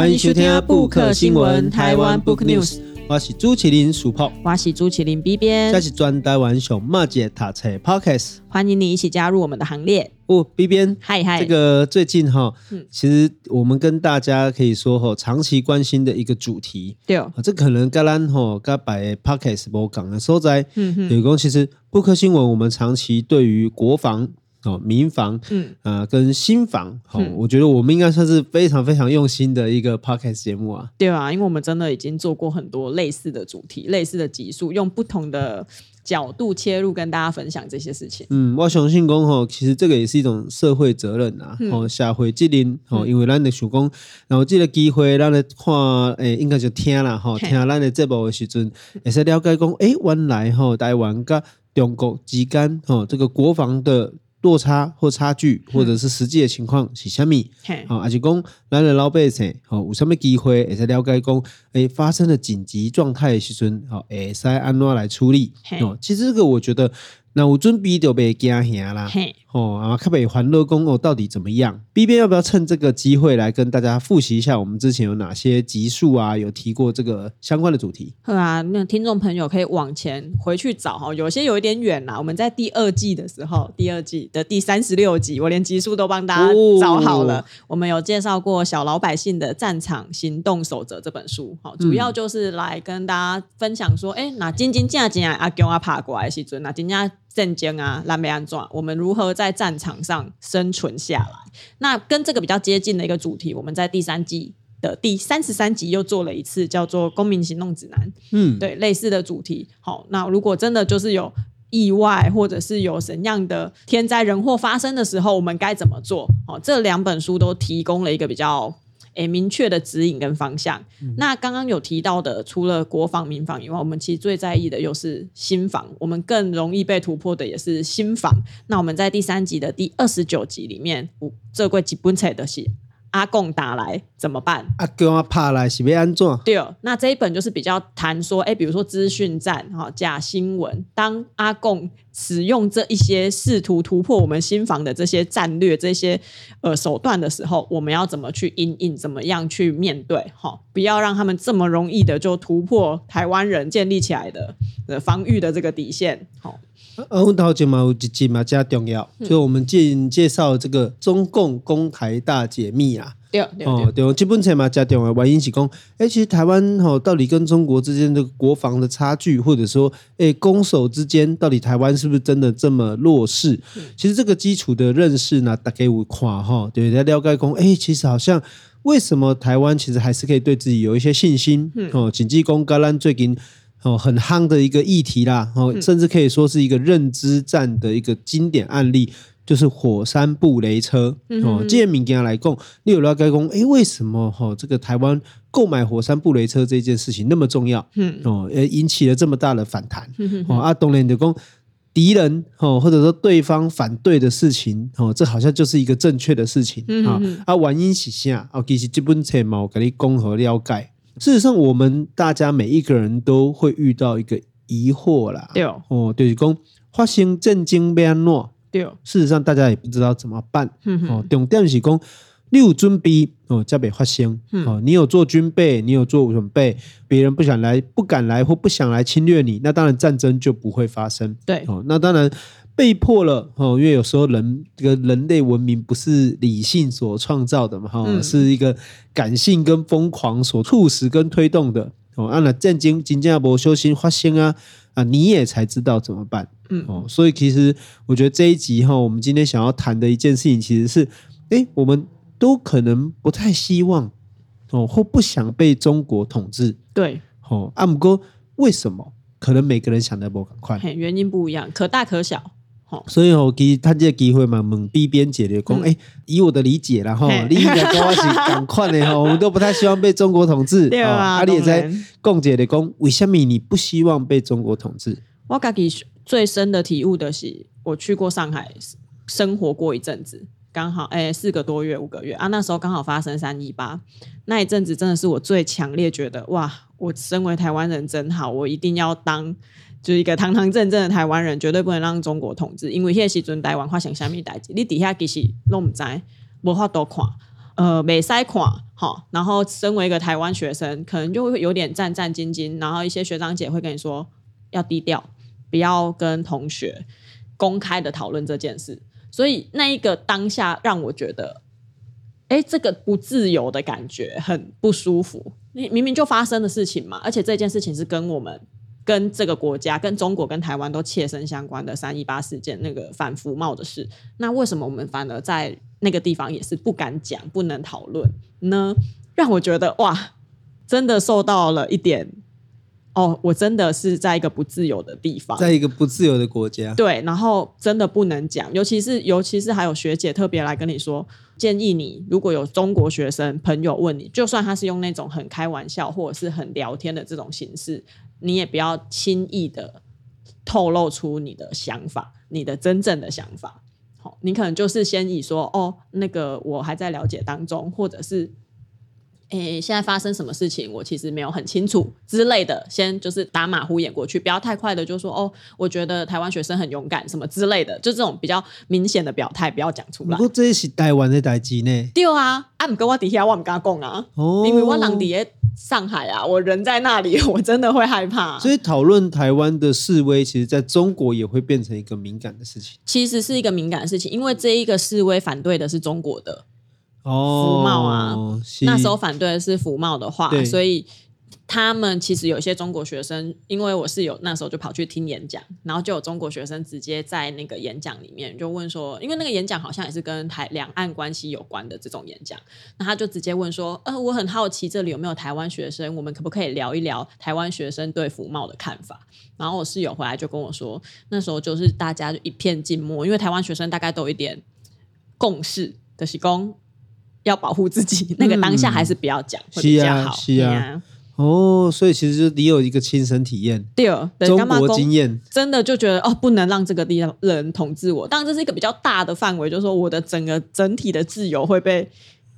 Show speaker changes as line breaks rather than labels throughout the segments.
欢迎收听《布克新闻》台湾 Book News，我是朱麒麟鼠炮，
我是朱麒麟 B 边，
这是专台湾熊猫姐塔车 Podcast，
欢迎你一起加入我们的行列。
哦，B 边，
嗨嗨，
这个最近哈，其实我们跟大家可以说哈，长期关心的一个主题，
对，
这可能跟咱哈跟摆 Podcast 无讲的所在，嗯哼，有讲其实布克新闻，我们长期对于国防。哦，民房，嗯，啊、呃，跟新房，好、哦，嗯、我觉得我们应该算是非常非常用心的一个 podcast 节目啊。
对啊，因为我们真的已经做过很多类似的主题、类似的集数，用不同的角度切入，跟大家分享这些事情。
嗯，我相信讲吼，其实这个也是一种社会责任啊。哦、嗯，社会责任，哦，因为咱的想讲，然后这个机会，咱来看，诶，应该就听了哈，听咱的节目的时阵，也是了解讲，诶，原来哦，台湾跟中国之间，哦，这个国防的。落差或差距，或者是实际的情况是虾米？好，还是讲咱的老百姓，好，有什么机会会使了解讲，诶，发生了紧急状态的时阵，好，会使安怎来处理？哦，其实这个我觉得。那有准备就别惊吓啦，嘿哦，啊，特别欢乐宫哦，到底怎么样？B 边要不要趁这个机会来跟大家复习一下，我们之前有哪些集数啊，有提过这个相关的主题？
是啊，那听众朋友可以往前回去找哈，有些有一点远啦。我们在第二季的时候，第二季的第三十六集，我连集数都帮大家找好了。哦、我们有介绍过《小老百姓的战场行动守则》这本书，好，主要就是来跟大家分享说，哎、嗯，那真真正正阿公阿爬过来的时阵，那真正。战争啊，南北安装，我们如何在战场上生存下来？那跟这个比较接近的一个主题，我们在第三季的第三十三集又做了一次，叫做《公民行动指南》。嗯，对，类似的主题。好，那如果真的就是有意外，或者是有怎样的天灾人祸发生的时候，我们该怎么做？好，这两本书都提供了一个比较。诶，明确的指引跟方向。嗯、那刚刚有提到的，除了国防、民防以外，我们其实最在意的又是新防。我们更容易被突破的也是新防。那我们在第三集的第二十九集里面，这柜基本册的是。阿贡打来怎么办？
阿公啊，怕来是要安怎？
对哦，那这一本就是比较谈说，哎，比如说资讯战哈，假新闻，当阿贡使用这一些试图突破我们心防的这些战略、这些呃手段的时候，我们要怎么去应应？怎么样去面对？哈，不要让他们这么容易的就突破台湾人建立起来的呃防御的这个底线。好，
呃，我头前嘛有一集嘛加重要，就我们介介绍这个中共攻台大解密。
对
对基本上嘛，加点啊，原因是讲，哎，其实台湾哈，到底跟中国之间的国防的差距，或者说，哎，攻守之间，到底台湾是不是真的这么弱势？嗯、其实这个基础的认识呢，大概有跨哈，对，在了解讲，哎，其实好像为什么台湾其实还是可以对自己有一些信心？嗯，哦，紧急攻，橄榄最近哦很夯的一个议题啦，哦，甚至可以说是一个认知战的一个经典案例。就是火山布雷车哦，这些民间来讲，你有了解讲，哎，为什么哈这个台湾购买火山布雷车这件事情那么重要？嗯哦，呃，引起了这么大的反弹。嗯哦啊，当然就讲敌人哦，或者说对方反对的事情哦，这好像就是一个正确的事情啊。啊，原因是啥？哦，其实这本册嘛，我给你综合了解。事实上，我们大家每一个人都会遇到一个疑惑啦。对哦，就是讲发生战争要怎么对，事实上大家也不知道怎么办。嗯、哼哦，重点是讲你有准备哦，才会发生。嗯、哦，你有做军备，你有做准备，别人不想来、不敢来或不想来侵略你，那当然战争就不会发生。对，哦，那当然被迫了。哦，因为有时候人这个人类文明不是理性所创造的嘛，哈、哦，嗯、是一个感性跟疯狂所促使跟推动的。哦，按了战争真正没修心发生啊啊，你也才知道怎么办。嗯哦，所以其实我觉得这一集哈，我们今天想要谈的一件事情，其实是，哎，我们都可能不太希望哦，或不想被中国统治。对，哦，阿姆哥，为什么？可能每个人想的不赶快，
原因不一样，可大可小。哦，
所以我给他这个机会嘛，问 B 编解的讲，哎，以我的理解然后，你应该跟我是赶快的哈，我们都不太希望被中国统治。对啊，阿里也在共姐的讲，为什么你不希望被中国统治？
我自己最深的体悟的是，我去过上海生活过一阵子，刚好哎四个多月五个月啊，那时候刚好发生三一八，那一阵子真的是我最强烈觉得哇，我身为台湾人真好，我一定要当就是一个堂堂正正的台湾人，绝对不能让中国统治，因为那时阵台湾发生什么代志，你底下其实都不知，无法多看。呃美塞垮好，然后身为一个台湾学生，可能就会有点战战兢兢，然后一些学长姐会跟你说要低调，不要跟同学公开的讨论这件事。所以那一个当下让我觉得，哎，这个不自由的感觉很不舒服。你明明就发生的事情嘛，而且这件事情是跟我们。跟这个国家、跟中国、跟台湾都切身相关的三一八事件那个反服贸的事，那为什么我们反而在那个地方也是不敢讲、不能讨论呢？让我觉得哇，真的受到了一点哦，我真的是在一个不自由的地方，
在一个不自由的国家。
对，然后真的不能讲，尤其是尤其是还有学姐特别来跟你说，建议你如果有中国学生朋友问你，就算他是用那种很开玩笑或者是很聊天的这种形式。你也不要轻易的透露出你的想法，你的真正的想法。好，你可能就是先以说，哦，那个我还在了解当中，或者是。诶，现在发生什么事情，我其实没有很清楚之类的，先就是打马虎眼过去，不要太快的就说哦，我觉得台湾学生很勇敢什么之类的，就这种比较明显的表态不要讲出来。
不过这是台湾的代志呢？
对啊，啊，不跟我底下我唔敢讲啊，哦、因为我人在上海啊，我人在那里，我真的会害怕。
所以讨论台湾的示威，其实在中国也会变成一个敏感的事情。
其实是一个敏感的事情，因为这一个示威反对的是中国的。服贸啊，那时候反对的是服贸的话，所以他们其实有些中国学生，因为我是有那时候就跑去听演讲，然后就有中国学生直接在那个演讲里面就问说，因为那个演讲好像也是跟台两岸关系有关的这种演讲，那他就直接问说，呃，我很好奇这里有没有台湾学生，我们可不可以聊一聊台湾学生对服贸的看法？然后我室友回来就跟我说，那时候就是大家就一片静默，因为台湾学生大概都有一点共识的是讲。要保护自己，那个当下还是不要讲，嗯、会比较好。
是啊，是啊。啊哦，所以其实你有一个亲身体验，
对，
中国经验，
真的就觉得哦，不能让这个地方人统治我。当然，这是一个比较大的范围，就是说我的整个整体的自由会被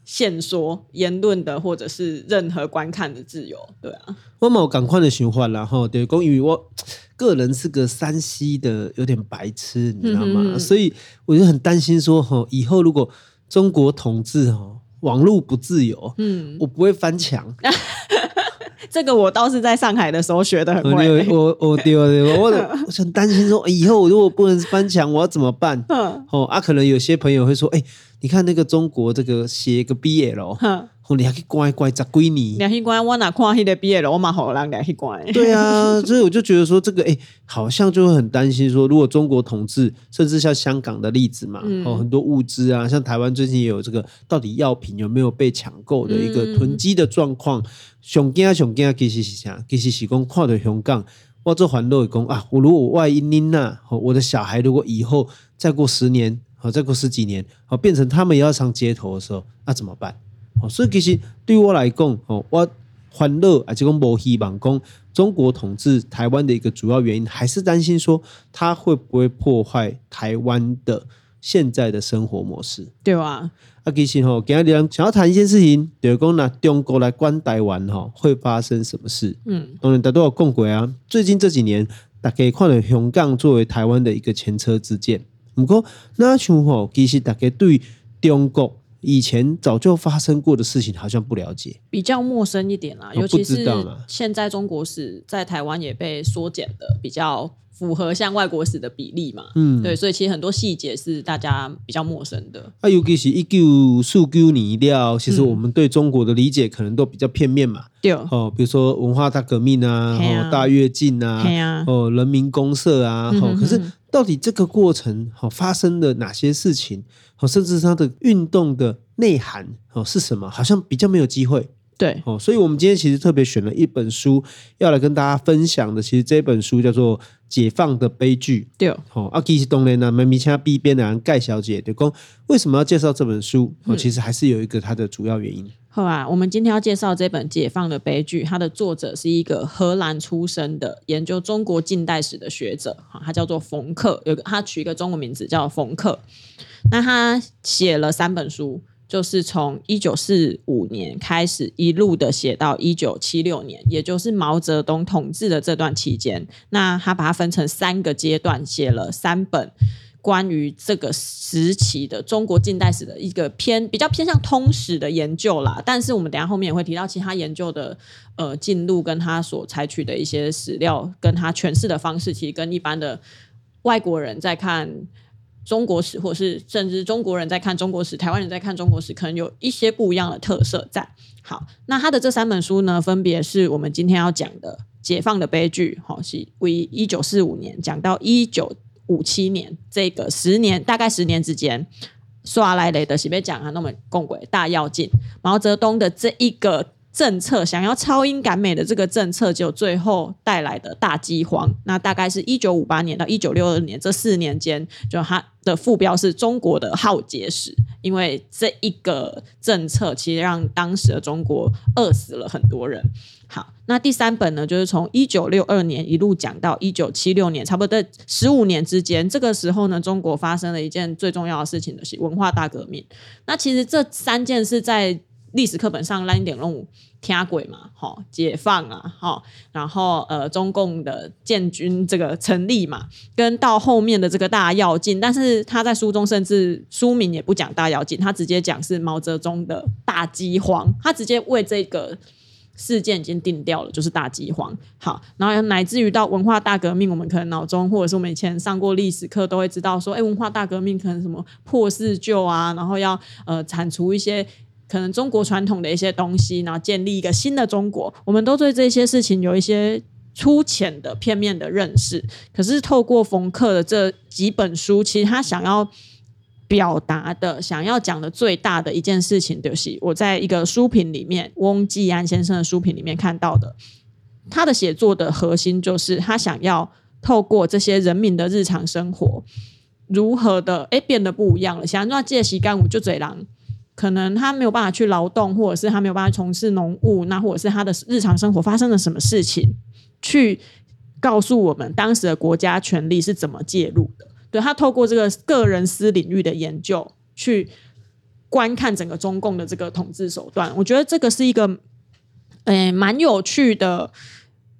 限缩，言论的或者是任何观看的自由。对啊，
我某赶快的循环，然后对，关于我个人是个山西的有点白痴，你知道吗？嗯、所以我就很担心说，哈，以后如果。中国统治哦，网络不自由，嗯，我不会翻墙。
这个我倒是在上海的时候学的很会。
我我对对，我 我很担心说，以后如果不能翻墙，我要怎么办？哦啊，可能有些朋友会说，哎，你看那个中国这个写个 BL。你还可以乖乖十几年，
两千关我哪看那个毕业了，我蛮好让两千关。
对啊，所以我就觉得说这个哎、欸，好像就会很担心说，如果中国统治，甚至像香港的例子嘛，嗯、哦，很多物资啊，像台湾最近也有这个，到底药品有没有被抢购的一个囤积的状况？熊惊啊熊惊啊，其实是啥？其实是讲看到香港，我做环路讲啊，我如果我外因因呐，我的小孩如果以后再过十年，好再过十几年，好变成他们也要上街头的时候，那怎么办？所以其实对我来讲，哦，我欢乐而且讲无希望讲中国统治台湾的一个主要原因，还是担心说它会不会破坏台湾的现在的生活模式，
对啊。
啊，其实吼，今天想要谈一件事情，就是讲拿中国来管台湾，哈，会发生什么事？嗯，当然大家都有讲过啊。最近这几年，大家看到香港作为台湾的一个前车之鉴。不过，那像吼，其实大家对中国。以前早就发生过的事情，好像不了解，
比较陌生一点啦。尤其是现在中国史在台湾也被缩减的比较符合像外国史的比例嘛。嗯，对，所以其实很多细节是大家比较陌生的。
啊，尤其是一九四九年了，其实我们对中国的理解可能都比较片面嘛。对、嗯、哦，比如说文化大革命啊，啊哦，大跃进啊，啊哦，人民公社啊，哦，嗯、哼哼可是。到底这个过程好发生了哪些事情？好，甚至它的运动的内涵哦是什么？好像比较没有机会。
对
哦，所以我们今天其实特别选了一本书要来跟大家分享的。其实这本书叫做《解放的悲剧》。对哦，啊，其实当然呢，麦米恰 B 编的盖小姐就讲为什么要介绍这本书？哦，其实还是有一个它的主要原因。
好啊，我们今天要介绍这本《解放的悲剧》，它的作者是一个荷兰出生的研究中国近代史的学者，哈，他叫做冯克，有个他取一个中文名字叫冯克。那他写了三本书，就是从一九四五年开始一路的写到一九七六年，也就是毛泽东统治的这段期间。那他把它分成三个阶段，写了三本。关于这个时期的中国近代史的一个偏比较偏向通史的研究啦。但是我们等下后面也会提到其他研究的呃进度，跟他所采取的一些史料，跟他诠释的方式，其实跟一般的外国人在看中国史，或是甚至中国人在看中国史，台湾人在看中国史，可能有一些不一样的特色在。好，那他的这三本书呢，分别是我们今天要讲的。解放的悲剧，好，是为一九四五年讲到一九五七年这个十年，大概十年之间，刷来雷的是被讲啊，那么共轨大跃进，毛泽东的这一个。政策想要超英赶美的这个政策，就最后带来的大饥荒。那大概是一九五八年到一九六二年这四年间，就它的副标是中国的浩劫史，因为这一个政策其实让当时的中国饿死了很多人。好，那第三本呢，就是从一九六二年一路讲到一九七六年，差不多在十五年之间。这个时候呢，中国发生了一件最重要的事情的是文化大革命。那其实这三件事在历史课本上烂一点弄听鬼嘛，哈，解放啊，哈，然后呃，中共的建军这个成立嘛，跟到后面的这个大跃进，但是他在书中甚至书名也不讲大跃进，他直接讲是毛泽东的大饥荒，他直接为这个事件已经定掉了，就是大饥荒。好，然后乃至于到文化大革命，我们可能脑中或者是我们以前上过历史课都会知道说，哎，文化大革命可能什么破四旧啊，然后要呃铲除一些。可能中国传统的一些东西，然后建立一个新的中国，我们都对这些事情有一些粗浅的、片面的认识。可是透过冯克的这几本书，其实他想要表达的、想要讲的最大的一件事情，就是我在一个书评里面，翁继安先生的书评里面看到的，他的写作的核心就是他想要透过这些人民的日常生活，如何的哎变得不一样了。想要借习干五就嘴狼。可能他没有办法去劳动，或者是他没有办法从事农务，那或者是他的日常生活发生了什么事情，去告诉我们当时的国家权力是怎么介入的。对，他透过这个个人私领域的研究，去观看整个中共的这个统治手段。我觉得这个是一个，诶，蛮有趣的，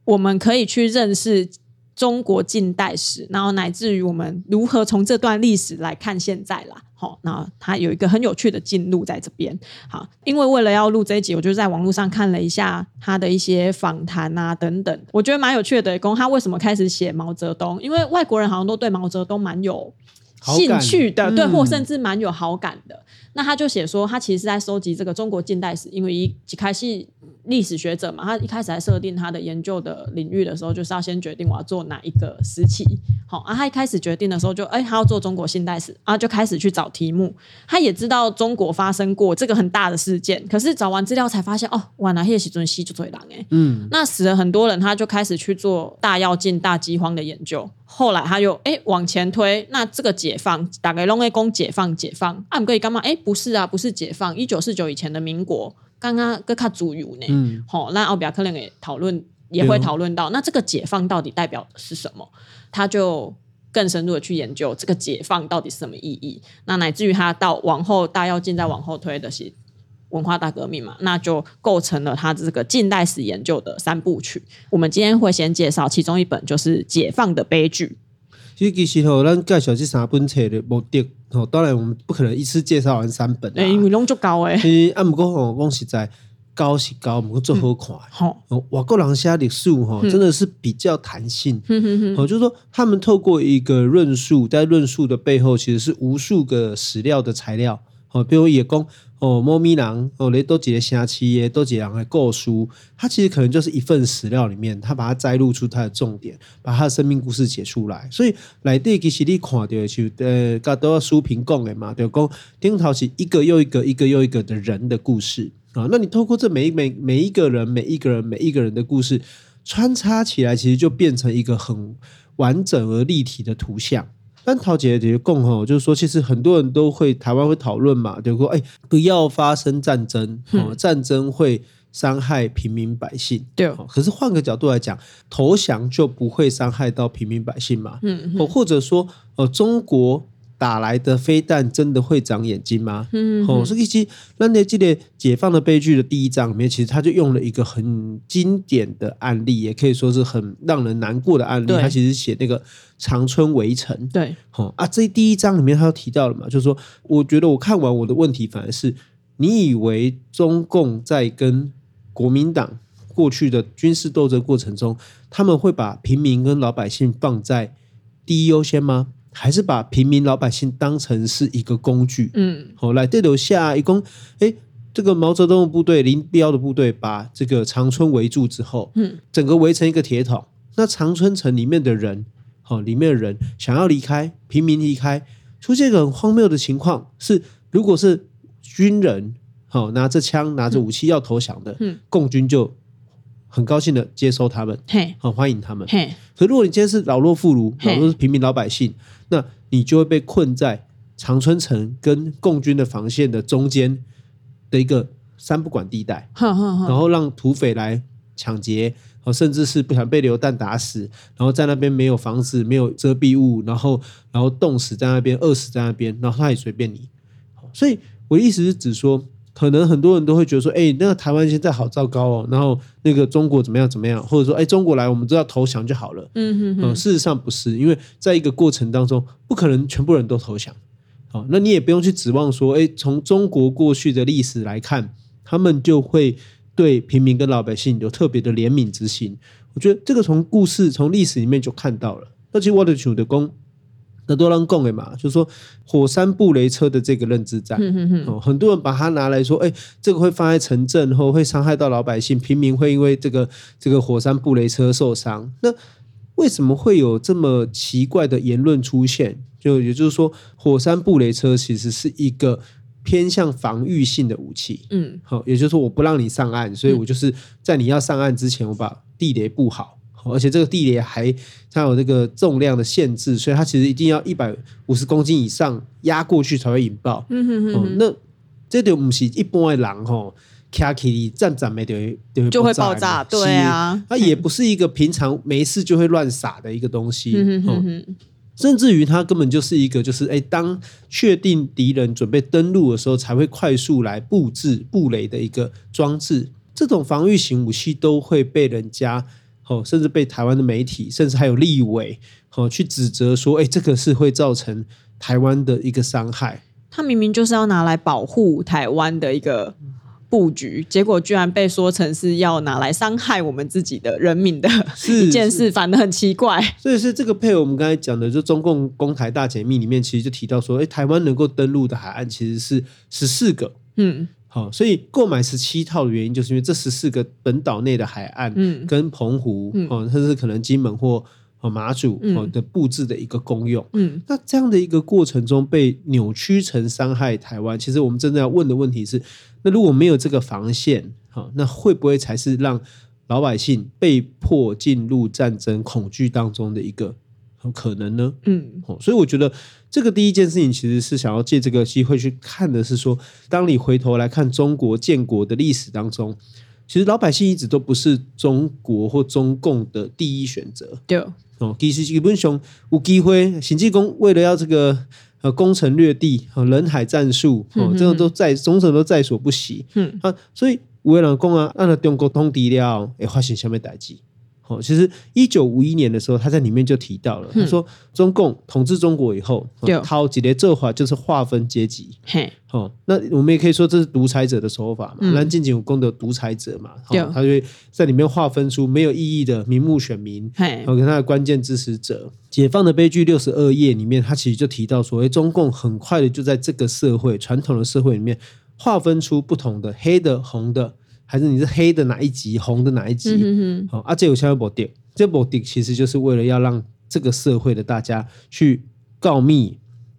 我们可以去认识中国近代史，然后乃至于我们如何从这段历史来看现在啦。好，那他有一个很有趣的进路在这边。好，因为为了要录这一集，我就在网络上看了一下他的一些访谈啊等等，我觉得蛮有趣的。讲他为什么开始写毛泽东？因为外国人好像都对毛泽东蛮有兴趣的，对，或甚至蛮有好感的。嗯、那他就写说，他其实是在收集这个中国近代史，因为一开始。历史学者嘛，他一开始在设定他的研究的领域的时候，就是要先决定我要做哪一个时期。好啊，他一开始决定的时候就，哎，他要做中国近代史，然后就开始去找题目。他也知道中国发生过这个很大的事件，可是找完资料才发现，哦，哇，那些时阵死就最狼哎，嗯，那死了很多人，他就开始去做大跃进、大饥荒的研究。后来他又哎往前推，那这个解放大概拢会讲解放解放，啊，可以干嘛？哎，不是啊，不是解放，一九四九以前的民国。刚刚跟他主语呢，好、嗯，那奥比亚克林也讨论，也会讨论到，那这个解放到底代表的是什么？他就更深入的去研究这个解放到底是什么意义。那乃至于他到往后大跃进再往后推的是文化大革命嘛，那就构成了他这个近代史研究的三部曲。我们今天会先介绍其中一本，就是《解放的悲剧》。
其实，其实吼，咱介绍这三本册的目的，吼，当然我们不可能一次介绍完三本。
哎，因为拢足够诶。
其实，啊，不过吼，讲实在，高是高，不过做好看。好、嗯，外国人写历史吼，真的是比较弹性。嗯哼哼，就是说，他们透过一个论述，在论述的背后，其实是无数个史料的材料。好，比如也讲。哦，猫咪狼哦，雷多几个虾七耶，多几狼来构书，它其实可能就是一份史料里面，他把它摘录出它的重点，把他的生命故事写出来。所以来第其实你看到就呃，刚都要书评讲的嘛，就讲丁涛是一个又一个、一个又一个的人的故事啊。那你透过这每每每一个人、每一个人、每一个人的故事穿插起来，其实就变成一个很完整而立体的图像。但陶杰也共吼，就是说，其实很多人都会台湾会讨论嘛，就说哎，不要发生战争，哦、嗯，战争会伤害平民百姓。对，可是换个角度来讲，投降就不会伤害到平民百姓嘛。嗯，或或者说，呃，中国打来的飞弹真的会长眼睛吗？
嗯，
哦，所以其实那那这个解放的悲剧的第一章里面，其实他就用了一个很经典的案例，也可以说是很让人难过的案例。他其实写那个长春围城。
对，
哦啊，这第一章里面他都提到了嘛，就是说，我觉得我看完我的问题反而是，你以为中共在跟国民党过去的军事斗争过程中，他们会把平民跟老百姓放在第一优先吗？还是把平民老百姓当成是一个工具？嗯，好，来对楼下一共，哎，这个毛泽东的部队、林彪的部队把这个长春围住之后，嗯，整个围成一个铁桶。那长春城里面的人，好，里面的人想要离开，平民离开，出现一个很荒谬的情况是，如果是军人，好，拿着枪、拿着武器要投降的，嗯，共军就。很高兴的接收他们，
嘿，
很欢迎他们。
嘿，
可如果你今天是老弱妇孺，老弱是平民老百姓，那你就会被困在长春城跟共军的防线的中间的一个三不管地带，然后让土匪来抢劫，甚至是不想被流弹打死，然后在那边没有房子、没有遮蔽物，然后然后冻死在那边、饿死在那边，然后他也随便你。所以我的意思是指说。可能很多人都会觉得说，哎，那个台湾现在好糟糕哦，然后那个中国怎么样怎么样，或者说，哎，中国来，我们只要投降就好了。嗯哼哼。嗯，事实上不是，因为在一个过程当中，不可能全部人都投降。好，那你也不用去指望说，哎，从中国过去的历史来看，他们就会对平民跟老百姓有特别的怜悯之心。我觉得这个从故事、从历史里面就看到了。那其实我的主的功。那多人讲的嘛，就是说火山布雷车的这个认知战，嗯、哦，很多人把它拿来说，哎，这个会放在城镇后会伤害到老百姓，平民会因为这个这个火山布雷车受伤。那为什么会有这么奇怪的言论出现？就也就是说，火山布雷车其实是一个偏向防御性的武器。嗯，好、哦，也就是说，我不让你上岸，所以我就是在你要上岸之前，我把地雷布好。而且这个地雷还它有这个重量的限制，所以它其实一定要一百五十公斤以上压过去才会引爆。嗯哼哼、哦。那这就不是一般的人吼，卡起你站站没得
就会爆炸。对啊，
它也不是一个平常没事就会乱撒的一个东西。嗯哼哼。甚至于它根本就是一个，就是哎，当确定敌人准备登陆的时候，才会快速来布置布雷的一个装置。这种防御型武器都会被人家。哦，甚至被台湾的媒体，甚至还有立委，哦，去指责说，哎，这个是会造成台湾的一个伤害。
他明明就是要拿来保护台湾的一个布局，结果居然被说成是要拿来伤害我们自己的人民的一件事，反的很奇怪。
所以是这个配合我们刚才讲的，就中共公台大解密里面，其实就提到说，哎，台湾能够登陆的海岸其实是十四个。嗯。好，所以购买十七套的原因，就是因为这十四个本岛内的海岸，嗯。跟澎湖，嗯，哦，甚至可能金门或马祖，哦的布置的一个功用，嗯，那这样的一个过程中被扭曲成伤害台湾，其实我们真的要问的问题是，那如果没有这个防线，好，那会不会才是让老百姓被迫进入战争恐惧当中的一个？有可能呢，嗯，所以我觉得这个第一件事情其实是想要借这个机会去看的是说，当你回头来看中国建国的历史当中，其实老百姓一直都不是中国或中共的第一选择。对哦，其实基本上有机会，甚至讲为了要这个呃攻城略地，人海战术，哦、嗯，这种都在总统都在所不惜。嗯啊，所以有的人讲啊，按照中国通敌了，会发生什么代志？其实一九五一年的时候，他在里面就提到了，他说中共统治中国以后，掏几列做法就是划分阶级。哦，那我们也可以说这是独裁者的手法嘛，南京有功的独裁者嘛，他就会在里面划分出没有意义的名目选民，和跟他的关键支持者。解放的悲剧六十二页里面，他其实就提到说，哎，中共很快的就在这个社会传统的社会里面划分出不同的黑的、红的。还是你是黑的哪一集，红的哪一级？好、嗯哦，啊，这有相关目的，这目的其实就是为了要让这个社会的大家去告密、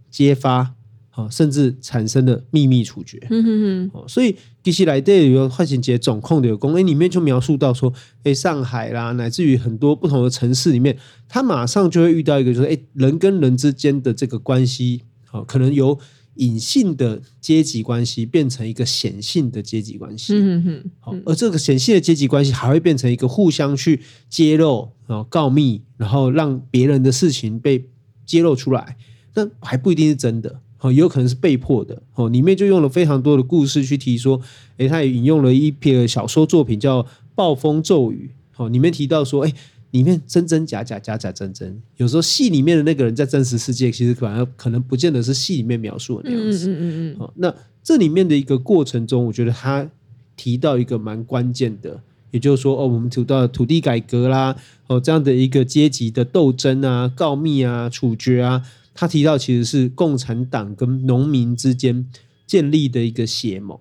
揭发，好、哦，甚至产生的秘密处决。嗯哼哼。哦，所以其实来对有个坏情节总控的有功，哎，里面就描述到说，哎，上海啦，乃至于很多不同的城市里面，他马上就会遇到一个，就是哎，人跟人之间的这个关系，好、哦，可能由。隐性的阶级关系变成一个显性的阶级关系，嗯哼，好，而这个显性的阶级关系还会变成一个互相去揭露，然后告密，然后让别人的事情被揭露出来，那还不一定是真的，哦，也有可能是被迫的，哦，里面就用了非常多的故事去提说，诶，他也引用了一篇小说作品叫《暴风骤雨》，哦，里面提到说，诶，里面真真假假，假假真真，有时候戏里面的那个人在真实世界其实反而可能不见得是戏里面描述的那样子，嗯嗯嗯嗯，好，那这里面的一个过程中，我觉得他提到一个蛮关键的。也就是说，哦，我们提到土地改革啦，哦，这样的一个阶级的斗争啊、告密啊、处决啊，他提到其实是共产党跟农民之间建立的一个血盟、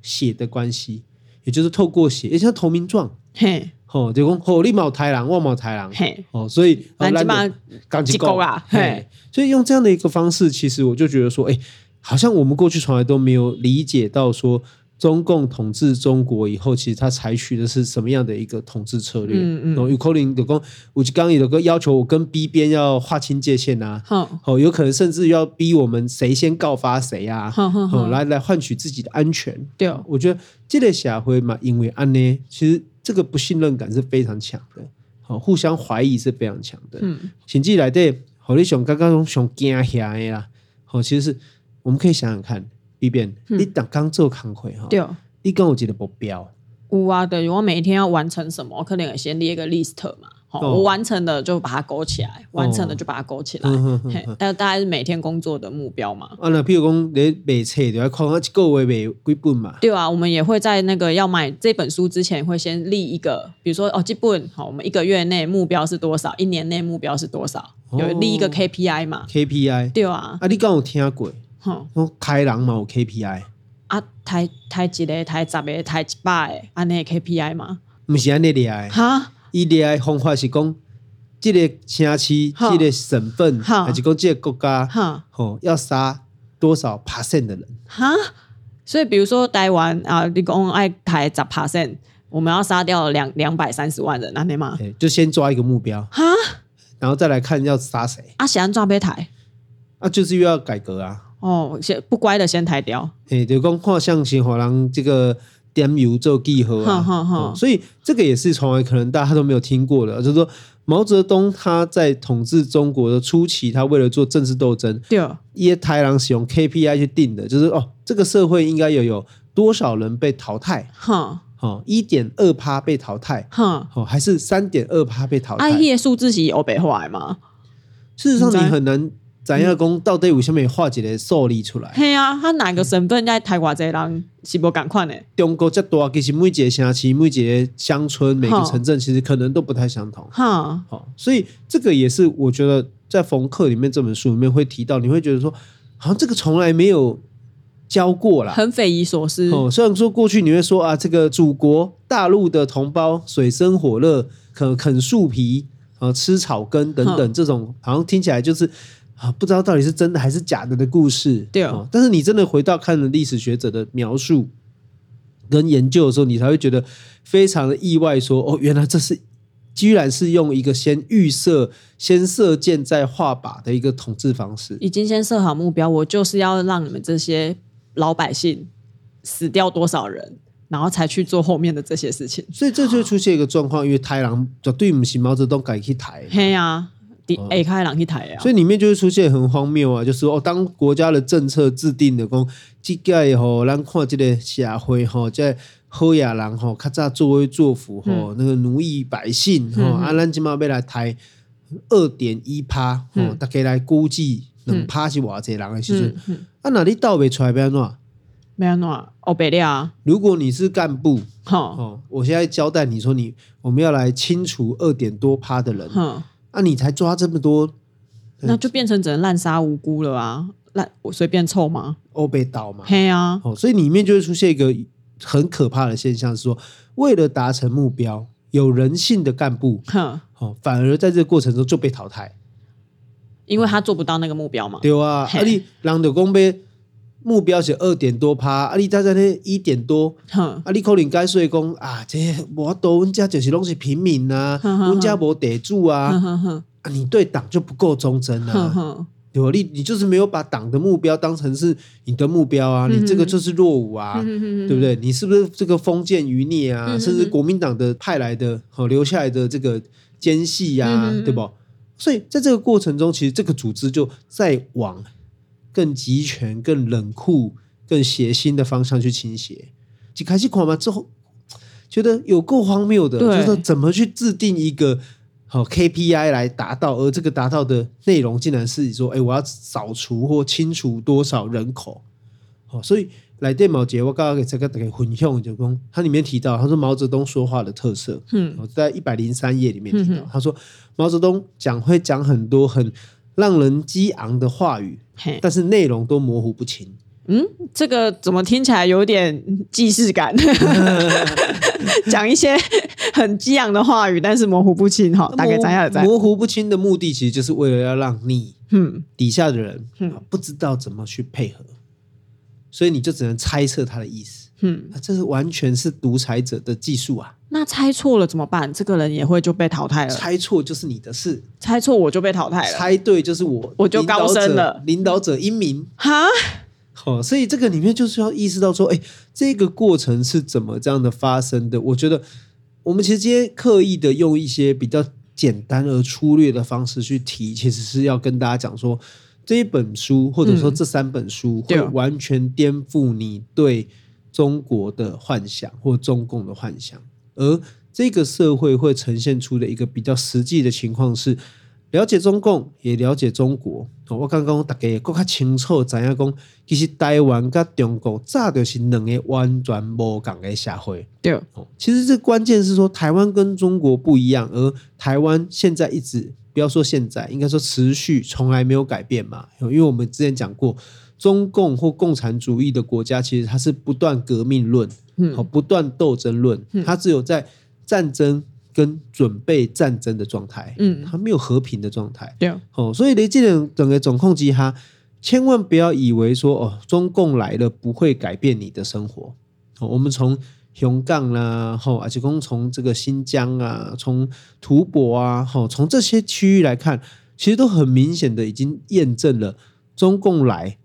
血的关系，也就是透过血，也像投名状，嘿，哦，就讲哦，你冇太郎，我冇太郎，嘿，哦，所以那基本上机构啊，嘿，所以用这样的一个方式，其实我就觉得说，哎，好像我们过去从来都没有理解到说。中共统治中国以后，其实他采取的是什么样的一个统治策略？嗯嗯。有可能有讲，我就刚有个要求，我跟 B 边要划清界限啊。好，哦，有可能甚至要逼我们谁先告发谁啊？好，好，好，来来换取自己的安全。对，我觉得这类社会嘛，因为安呢，其实这个不信任感是非常强的。好，互相怀疑是非常强的。嗯。甚至来对，好，你想刚刚想惊吓的啦。好，其实是我们可以想想看。一遍，你刚刚做工课哈，对，你跟我记得目标。
有啊，等于我每一天要完成什么，我可能先列一个 list 嘛。好，我完成的就把它勾起来，完成的就把它勾起来。但大概是每天工作的目标嘛。
啊，那譬如讲你买册就要看一个月买几本嘛。
对啊，我们也会在那个要买这本书之前，会先立一个，比如说哦，这本好，我们一个月内目标是多少，一年内目标是多少，有立一个 KPI 嘛
？KPI
对啊。
啊，你刚有听过？哼，台人嘛有 KPI
啊，台台一个、台十个、台一百个，安尼 KPI 嘛？
毋是安尼厉害哈？伊厉害方法是讲，这个城市、这个省份，还是讲即个国家，哈，哦，要杀多少 percent 的人？哈，
所以比如说台湾啊，你讲爱台十 percent，我们要杀掉两两百三十万人，安尼嘛？
就先抓一个目标，哈，然后再来看要杀谁？
啊，想抓别台？
啊，就是又要改革啊。
哦，先不乖的先抬掉。
哎，就讲看象形火狼这个点油做记号啊、哦，所以这个也是从来可能大家都没有听过的。就是说毛泽东他在统治中国的初期，他为了做政治斗争，对，一些台郎使用 KPI 去定的，就是哦，这个社会应该有有多少人被淘汰？哈，哦，一点二趴被淘汰，哈，哦，还是三点二趴被淘汰？
啊，这数字是欧北话吗？
事实上，你很难。咱要讲到底为什么画一个数字出来？
嘿啊，他哪个省份在台湾这人是不赶快呢？
中国这多，其实每一个城市、每一个乡村、每个城镇，其实可能都不太相同。哈，好，所以这个也是我觉得在冯克里面这本书里面会提到，你会觉得说，好像这个从来没有教过啦，
很匪夷所思。
哦，虽然说过去你会说啊，这个祖国大陆的同胞水深火热，啃啃树皮啊，吃草根等等，这种好像听起来就是。啊，不知道到底是真的还是假的的故事。对哦，但是你真的回到看了历史学者的描述跟研究的时候，你才会觉得非常的意外说，说哦，原来这是居然是用一个先预设、先射箭再画靶的一个统治方式。
已经先设好目标，我就是要让你们这些老百姓死掉多少人，然后才去做后面的这些事情。
所以这就出现一个状况，因为太狼绝对不是毛泽东改去台。
嘿啊。A 开朗去台啊，
所以里面就会出现很荒谬啊，就是哦，当国家的政策制定的讲，这个吼，咱看这个社会吼，在好野人吼，较早作威作福吼，嗯、那个奴役百姓吼，啊，咱今嘛要来台二点一趴，吼，大家来估计两趴是偌济人的时阵，啊，那你倒未出来要安怎？
要安怎？哦，白了啊！
如果你是干部，哦，我现在交代你说你，我们要来清除二点多趴的人，那、啊、你才抓这么多，
那就变成只能滥杀无辜了啊！滥我随便凑吗？
欧被倒嘛，
嘿啊！
哦，所以里面就会出现一个很可怕的现象，是说为了达成目标，有人性的干部，哼，哦，反而在这个过程中就被淘汰，
因为他做不到那个目标嘛。
对啊，目标是二点多趴，啊，你在在那一点多，哼，阿里可能该说讲啊，这我都阮家就是拢是平民呐、啊，阮家无地主啊，啊，你对党就不够忠贞啊，对吧？你你就是没有把党的目标当成是你的目标啊，你这个就是落伍啊，对不对？你是不是这个封建余孽啊？甚至国民党的派来的、好留下来的这个奸细呀，对不？所以在这个过程中，其实这个组织就在往更集权、更冷酷、更血腥的方向去倾斜。几开始看完之后，觉得有够荒谬的，就是说怎么去制定一个好 KPI 来达到，而这个达到的内容竟然是说，哎，我要扫除或清除多少人口。好，所以。来电毛节，我刚刚给这个给混用就讲，它里面提到，他说毛泽东说话的特色，嗯，在一百零三页里面提到，嗯、他说毛泽东讲会讲很多很让人激昂的话语，但是内容都模糊不清。
嗯，这个怎么听起来有点既视感？讲一些很激昂的话语，但是模糊不清哈，大概怎样的？
模糊不清的目的其实就是为了要让你，嗯，底下的人，嗯，不知道怎么去配合。所以你就只能猜测他的意思，嗯，这是完全是独裁者的技术啊。
那猜错了怎么办？这个人也会就被淘汰了。
猜错就是你的事，
猜错我就被淘汰了。
猜对就是我，
我就高升了。
领导者英明哈，好，所以这个里面就是要意识到说，哎，这个过程是怎么这样的发生的？我觉得我们其实今天刻意的用一些比较简单而粗略的方式去提，其实是要跟大家讲说。这一本书，或者说这三本书，会完全颠覆你对中国的幻想或中共的幻想，而这个社会会呈现出的一个比较实际的情况是，了解中共也了解中国。我刚刚大家更加清楚知影讲，其实台湾跟中国早就是两个完全不同的社会。对，其实这关键是说，台湾跟中国不一样，而台湾现在一直。不要说现在，应该说持续从来没有改变嘛。因为我们之前讲过，中共或共产主义的国家，其实它是不断革命论，嗯，不断斗争论，它只有在战争跟准备战争的状态，嗯，它没有和平的状态。对，哦，所以雷这种整个总控机哈，千万不要以为说哦，中共来了不会改变你的生活。我们从香港啦，吼，而且从这个新疆啊，从吐蕃啊，吼，从这些区域来看，其实都很明显的已经验证了，中共来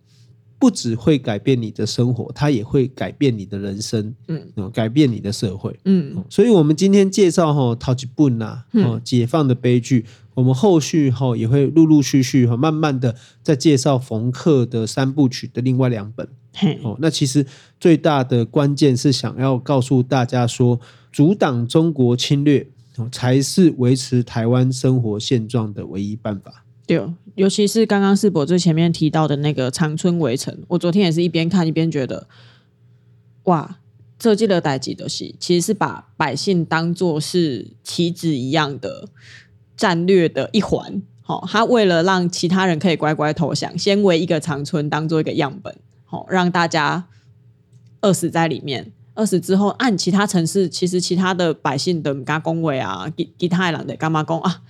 不只会改变你的生活，它也会改变你的人生，嗯，改变你的社会，嗯，所以我们今天介绍哈陶吉布纳，哦，解放的悲剧，我们后续哈也会陆陆续续哈，慢慢的再介绍冯克的三部曲的另外两本。嘿。哦，那其实最大的关键是想要告诉大家说，阻挡中国侵略才是维持台湾生活现状的唯一办法。
对，尤其是刚刚世博最前面提到的那个长春围城，我昨天也是一边看一边觉得，哇，这记得代志的戏，其实是把百姓当作是棋子一样的战略的一环。好，他为了让其他人可以乖乖投降，先围一个长春当做一个样本。让大家饿死在里面，饿死之后，按其他城市，其实其他的百姓的加恭维啊，其其他人的干嘛工啊？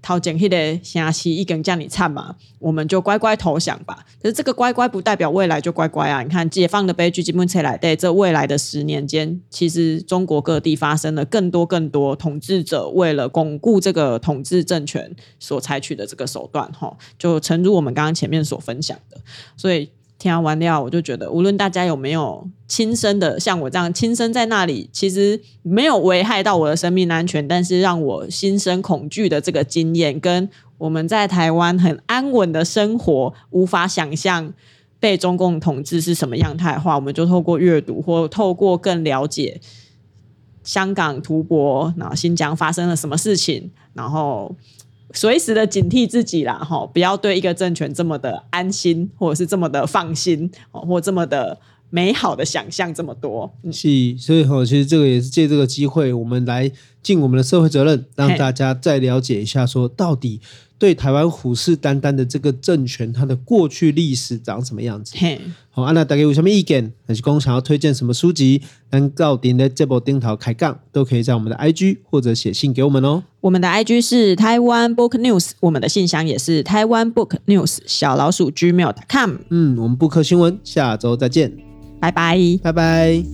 掏钱去的城市一根叫你惨嘛，我们就乖乖投降吧。可是这个乖乖不代表未来就乖乖啊！你看解放的悲剧基本起来，对这未来的十年间，其实中国各地发生了更多更多统治者为了巩固这个统治政权所采取的这个手段，哈，就诚如我们刚刚前面所分享的，所以。听完了，我就觉得，无论大家有没有亲身的像我这样亲身在那里，其实没有危害到我的生命安全，但是让我心生恐惧的这个经验，跟我们在台湾很安稳的生活，无法想象被中共统治是什么样态的话，我们就透过阅读或透过更了解香港、吐蕃、然后新疆发生了什么事情，然后。随时的警惕自己啦，哈，不要对一个政权这么的安心，或者是这么的放心，或这么的美好的想象这么多。
是，所以哈，其实这个也是借这个机会，我们来尽我们的社会责任，让大家再了解一下，说到底。对台湾虎视眈眈的这个政权，它的过去历史长什么样子？嘿好，啊，那大家有什么意见？还是公想要推荐什么书籍？能到顶的这部顶头开杠，都可以在我们的 IG 或者写信给我们哦。
我们的 IG 是台湾 Book News，我们的信箱也是台湾 Book News 小老鼠 Gmail.com。
嗯，我们布克新闻下周再见，
拜拜，
拜拜。